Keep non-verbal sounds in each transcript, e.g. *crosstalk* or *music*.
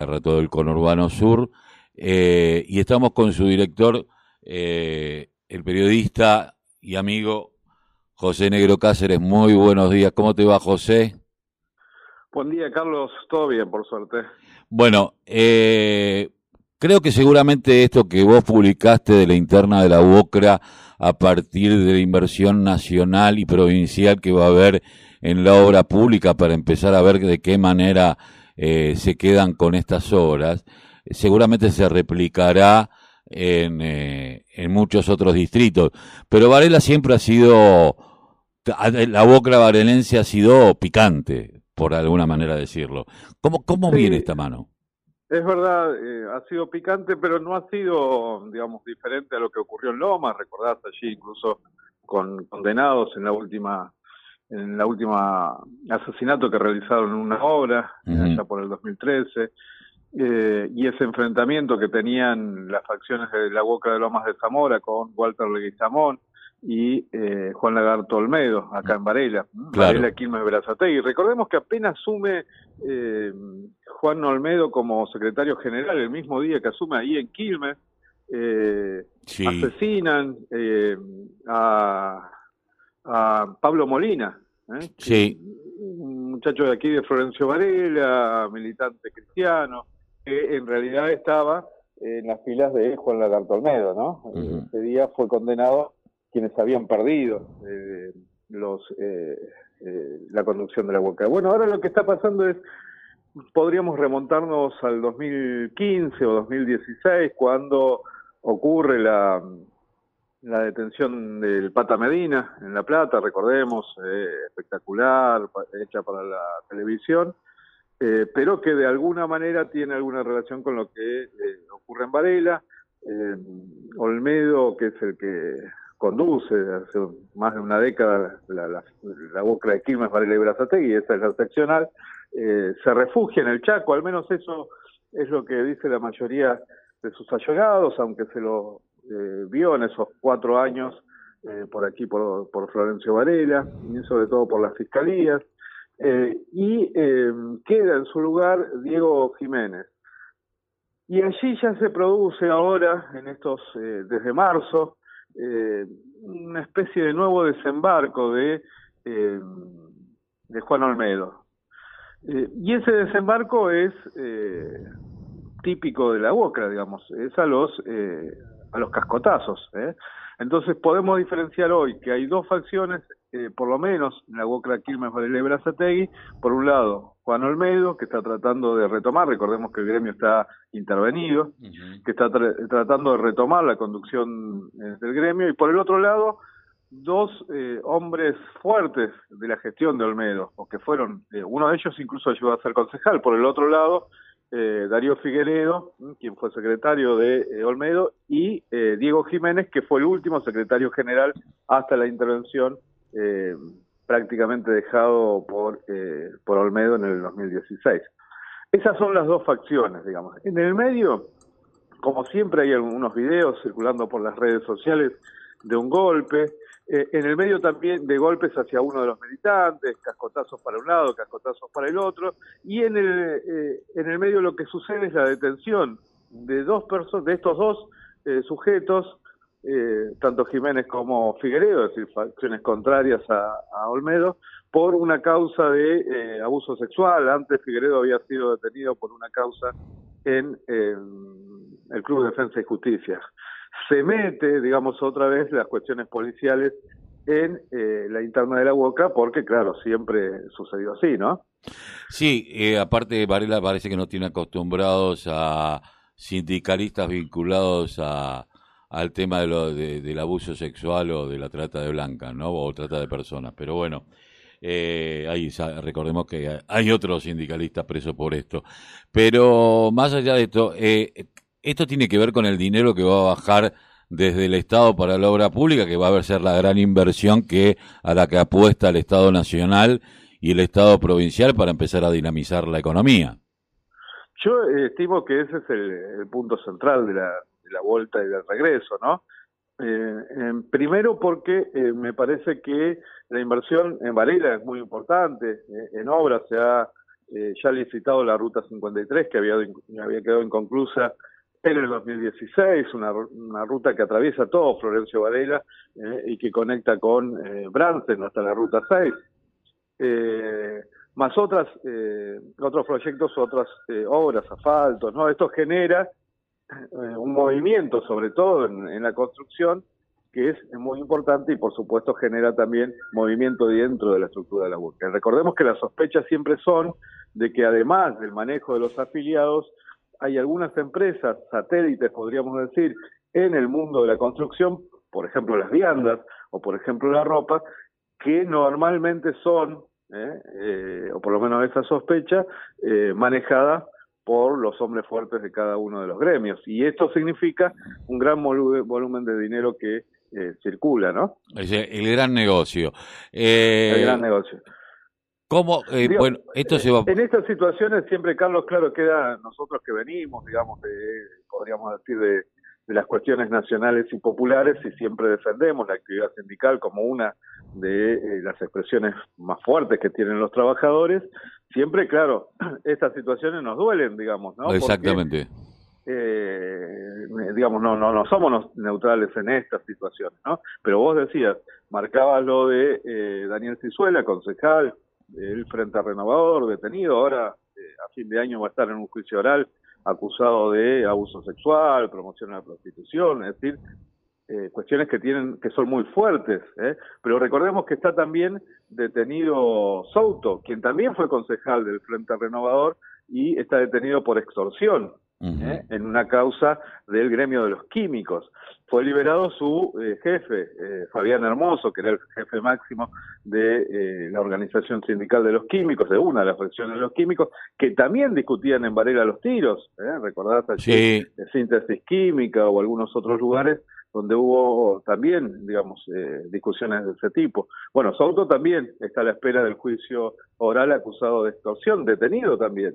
todo el conurbano sur, eh, y estamos con su director, eh, el periodista y amigo José Negro Cáceres. Muy buenos días, ¿cómo te va José? Buen día Carlos, todo bien por suerte. Bueno, eh, creo que seguramente esto que vos publicaste de la interna de la UOCRA a partir de la inversión nacional y provincial que va a haber en la obra pública para empezar a ver de qué manera eh, se quedan con estas obras, seguramente se replicará en, eh, en muchos otros distritos. Pero Varela siempre ha sido, la boca varelense ha sido picante, por alguna manera decirlo. ¿Cómo, cómo viene esta mano? Es verdad, eh, ha sido picante, pero no ha sido, digamos, diferente a lo que ocurrió en Loma. Recordás allí incluso con condenados en la última en la última asesinato que realizaron en una obra, allá por el 2013, eh, y ese enfrentamiento que tenían las facciones de la Boca de Lomas de Zamora con Walter Leguizamón y eh, Juan Lagarto Olmedo, acá en Varela, Varela Quilmes Berazategui. Recordemos que apenas asume eh, Juan Olmedo como secretario general, el mismo día que asume ahí en Quilmes, eh, asesinan eh, a a Pablo Molina, ¿eh? sí. un muchacho de aquí de Florencio Varela, militante cristiano, que en realidad estaba en las filas de Juan Lagarto Olmedo, ¿no? Ese día fue condenado quienes habían perdido eh, los eh, la conducción de la Boca. Bueno, ahora lo que está pasando es, podríamos remontarnos al 2015 o 2016, cuando ocurre la la detención del Pata Medina en La Plata, recordemos, eh, espectacular, hecha para la televisión, eh, pero que de alguna manera tiene alguna relación con lo que eh, ocurre en Varela. Olmedo, que es el que conduce hace más de una década la, la, boca de Quilmes, Varela y Brazategui, esa es la seccional, se refugia en el Chaco, al menos eso es lo que dice la mayoría de sus allegados, aunque se lo eh, vio en esos cuatro años eh, por aquí, por, por, Florencio Varela, y sobre todo por las fiscalías, eh, y queda en su lugar Diego Jiménez. Y allí ya se produce ahora, en estos, desde marzo, una especie de nuevo desembarco de, de Juan Olmedo. y ese desembarco es típico de la boca, digamos, es a los a los cascotazos. ¿eh? Entonces podemos diferenciar hoy que hay dos facciones, eh, por lo menos en la UOCRA Quilmes Varela Brazategui, por un lado Juan Olmedo, que está tratando de retomar, recordemos que el gremio está intervenido, que está tratando de retomar la conducción eh, del gremio, y por el otro lado dos eh, hombres fuertes de la gestión de Olmedo, o que fueron, uno de ellos incluso ayudó a ser concejal, por el otro lado eh, Darío Figueredo, quien fue secretario de eh, Olmedo, y eh, Diego Jiménez, que fue el último secretario general hasta la intervención prácticamente dejado por, por Olmedo en el 2016. Esas son las dos facciones, digamos. En el medio, como siempre, hay algunos videos circulando por las redes sociales de un golpe, eh, en el medio también de golpes hacia uno de los militantes, cascotazos para un lado, cascotazos para el otro, y en el, eh, en el medio lo que sucede es la detención de dos personas, de estos dos eh, sujetos, tanto Jiménez como Figueredo, es decir, facciones contrarias a, Olmedo, por una causa de abuso sexual. Antes Figueredo había sido detenido por una causa en el Club de Defensa y Justicia se mete, digamos, otra vez las cuestiones policiales en eh, la interna de la boca, porque claro, siempre sucedió así, ¿no? Sí, eh, aparte Varela parece que no tiene acostumbrados a sindicalistas vinculados a, al tema de lo, del abuso sexual o de la trata de blancas, ¿no? O trata de personas. Pero bueno, eh, ahí recordemos que hay otros sindicalistas presos por esto. Pero más allá de esto, eh, esto tiene que ver con el dinero que va a bajar desde el Estado para la obra pública, que va a ser la gran inversión que a la que apuesta el Estado Nacional y el Estado Provincial para empezar a dinamizar la economía. Yo estimo que ese es el, punto central de la, vuelta y del regreso, ¿no? Eh, primero porque eh, me parece que la inversión en Varela es muy importante, eh, en obras se ha eh, ya licitado la Ruta 53, que había quedado inconclusa en el 2016, una, una ruta que atraviesa todo Florencio Varela eh, y que conecta con eh, Bransen hasta la Ruta 6. Eh, más otras, eh, otros proyectos, otras eh, obras, asfaltos, ¿no? Esto genera un movimiento, sobre todo en, la construcción, que es muy importante y por supuesto genera también movimiento dentro de la estructura de la búsqueda. Recordemos que las sospechas siempre son de que además del manejo de los afiliados, hay algunas empresas satélites, podríamos decir, en el mundo de la construcción, por ejemplo las viandas o por ejemplo la ropa, que normalmente son, eh, eh, o por lo menos esa sospecha, eh, manejada por los hombres fuertes de cada uno de los gremios. Y esto significa un gran volumen de dinero que eh, circula, ¿no? Es el gran negocio. el gran negocio. ¿Cómo? Eh, bueno, esto se va... En estas situaciones siempre, Carlos, claro, queda nosotros que venimos, digamos, de, podríamos decir, de, de las cuestiones nacionales y populares y siempre defendemos la actividad sindical como una de eh, las expresiones más fuertes que tienen los trabajadores. Siempre, claro, *clears throat* estas situaciones nos duelen, digamos, ¿no? Exactamente. Porque, eh, digamos, no, no, no somos neutrales en estas situaciones, ¿no? Pero vos decías, marcabas lo de eh, Daniel Cizuela, concejal, el Frente Renovador, detenido, ahora eh, a fin de año va a estar en un juicio oral acusado de abuso sexual, promoción de la prostitución, es decir, eh, cuestiones que tienen que son muy fuertes, ¿eh? pero recordemos que está también detenido Souto, quien también fue concejal del Frente Renovador y está detenido por extorsión. ¿Eh? en una causa del gremio de los químicos. Fue liberado su eh, jefe, eh, Fabián Hermoso, que era el jefe máximo de eh, la organización sindical de los químicos, de una de las fracciones de los químicos, que también discutían en Varela los tiros, ¿eh? ¿recordás allí? Sí. Síntesis química o algunos otros lugares donde hubo también, digamos, eh, discusiones de ese tipo. Bueno, Souto también está a la espera del juicio oral acusado de extorsión, detenido también.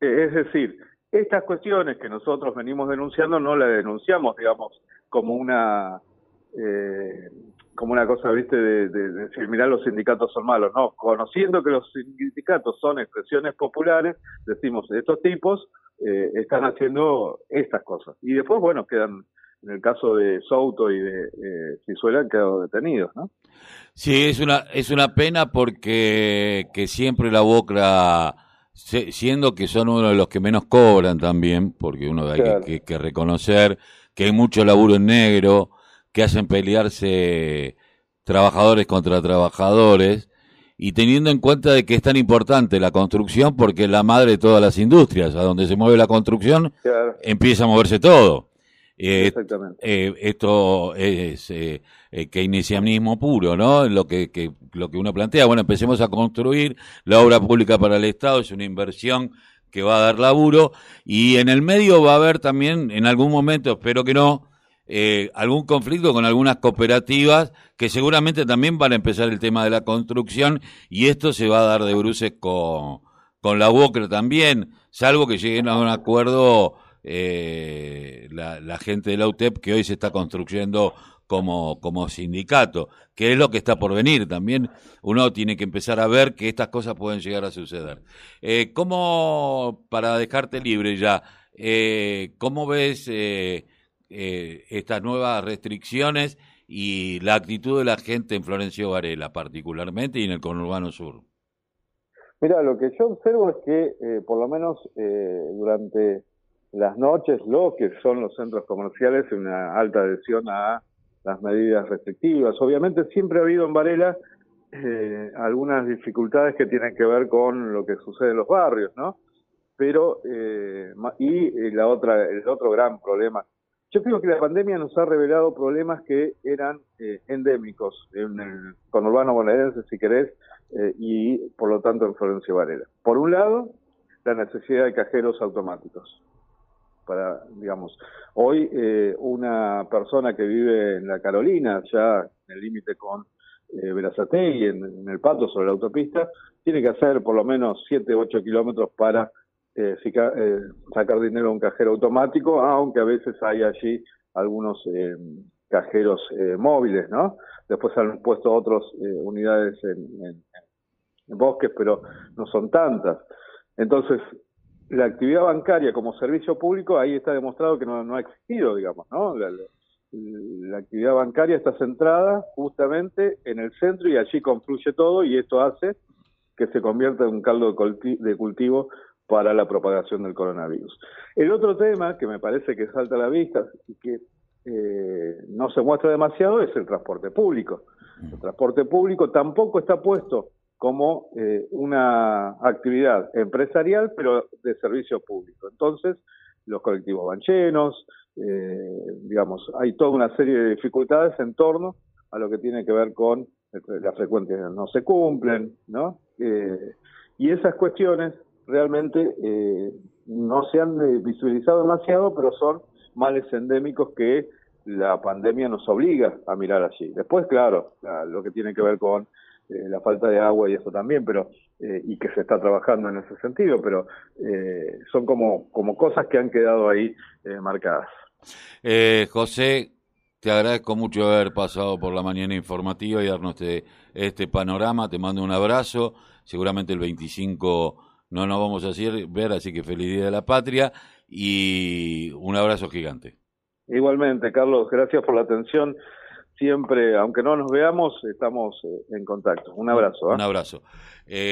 Eh, es decir, estas cuestiones que nosotros venimos denunciando no las denunciamos, digamos, como una eh, como una cosa, viste, de, de, de, decir, mirá, los sindicatos son malos. No, conociendo que los sindicatos son expresiones populares, decimos, estos tipos eh, están haciendo estas cosas. Y después, bueno, quedan, en el caso de Souto y de eh, han quedado detenidos, ¿no? Sí, es una, es una pena porque que siempre la BOCRA siendo que son uno de los que menos cobran también, porque uno hay claro. que, que, reconocer que hay mucho laburo en negro, que hacen pelearse trabajadores contra trabajadores, y teniendo en cuenta de que es tan importante la construcción porque es la madre de todas las industrias, a donde se mueve la construcción, claro. empieza a moverse todo. Eh, eh, esto es eh, eh, keynesianismo puro, ¿no? Lo que, que, lo que uno plantea. Bueno, empecemos a construir la obra pública para el Estado, es una inversión que va a dar laburo y en el medio va a haber también, en algún momento, espero que no, eh, algún conflicto con algunas cooperativas que seguramente también van a empezar el tema de la construcción y esto se va a dar de bruces con, con la UOCRE también, salvo que lleguen a un acuerdo eh, la, la, gente de la UTEP que hoy se está construyendo como, como sindicato, que es lo que está por venir. También uno tiene que empezar a ver que estas cosas pueden llegar a suceder. Eh, ¿Cómo, para dejarte libre ya, eh, cómo ves eh, eh, estas nuevas restricciones y la actitud de la gente en Florencio Varela particularmente y en el conurbano sur? Mira, lo que yo observo es que por lo menos durante las noches, lo que son los centros comerciales, una alta adhesión a las medidas restrictivas. Obviamente siempre ha habido en Varela eh, algunas dificultades que tienen que ver con lo que sucede en los barrios, ¿no? Pero, eh, y la otra, el otro gran problema. Yo creo que la pandemia nos ha revelado problemas que eran eh, endémicos en el conurbano bonaerense, si querés, eh, y por lo tanto en Florencio Varela. Por un lado, la necesidad de cajeros automáticos para, digamos, hoy eh, una persona que vive en la Carolina, ya en el límite con eh, Verazategui, en, el Pato, sobre la autopista, tiene que hacer por lo menos 7, 8 kilómetros para eh, fica, eh, sacar dinero a un cajero automático, aunque a veces hay allí algunos eh, cajeros eh, móviles, ¿no? Después han puesto otras unidades en, en, en bosques, pero no son tantas. Entonces, la actividad bancaria como servicio público, ahí está demostrado que no, ha existido, digamos, ¿no? La, actividad bancaria está centrada justamente en el centro y allí confluye todo y esto hace que se convierta en un caldo de cultivo para la propagación del coronavirus. El otro tema que me parece que salta a la vista y que eh, no se muestra demasiado es el transporte público. El transporte público tampoco está puesto como eh, una actividad empresarial, pero de servicio público. Entonces, los colectivos van llenos, eh, digamos, hay toda una serie de dificultades en torno a lo que tiene que ver con las frecuencias no se cumplen, ¿no? y esas cuestiones realmente eh, no se han eh, visualizado demasiado, pero son males endémicos que la pandemia nos obliga a mirar allí. Después, claro, lo que tiene que ver con eh, la falta de agua y eso también, pero y que se está trabajando en ese sentido, pero son como, como cosas que han quedado ahí marcadas. José, te agradezco mucho haber pasado por la mañana informativa y darnos este, este panorama. Te mando un abrazo. Seguramente el 25 no nos vamos a ver, así que feliz Día de la Patria y un abrazo gigante. Igualmente, Carlos, gracias por la atención. Siempre, aunque no nos veamos, estamos eh, en contacto. Un abrazo. ¿eh? Un abrazo. Eh,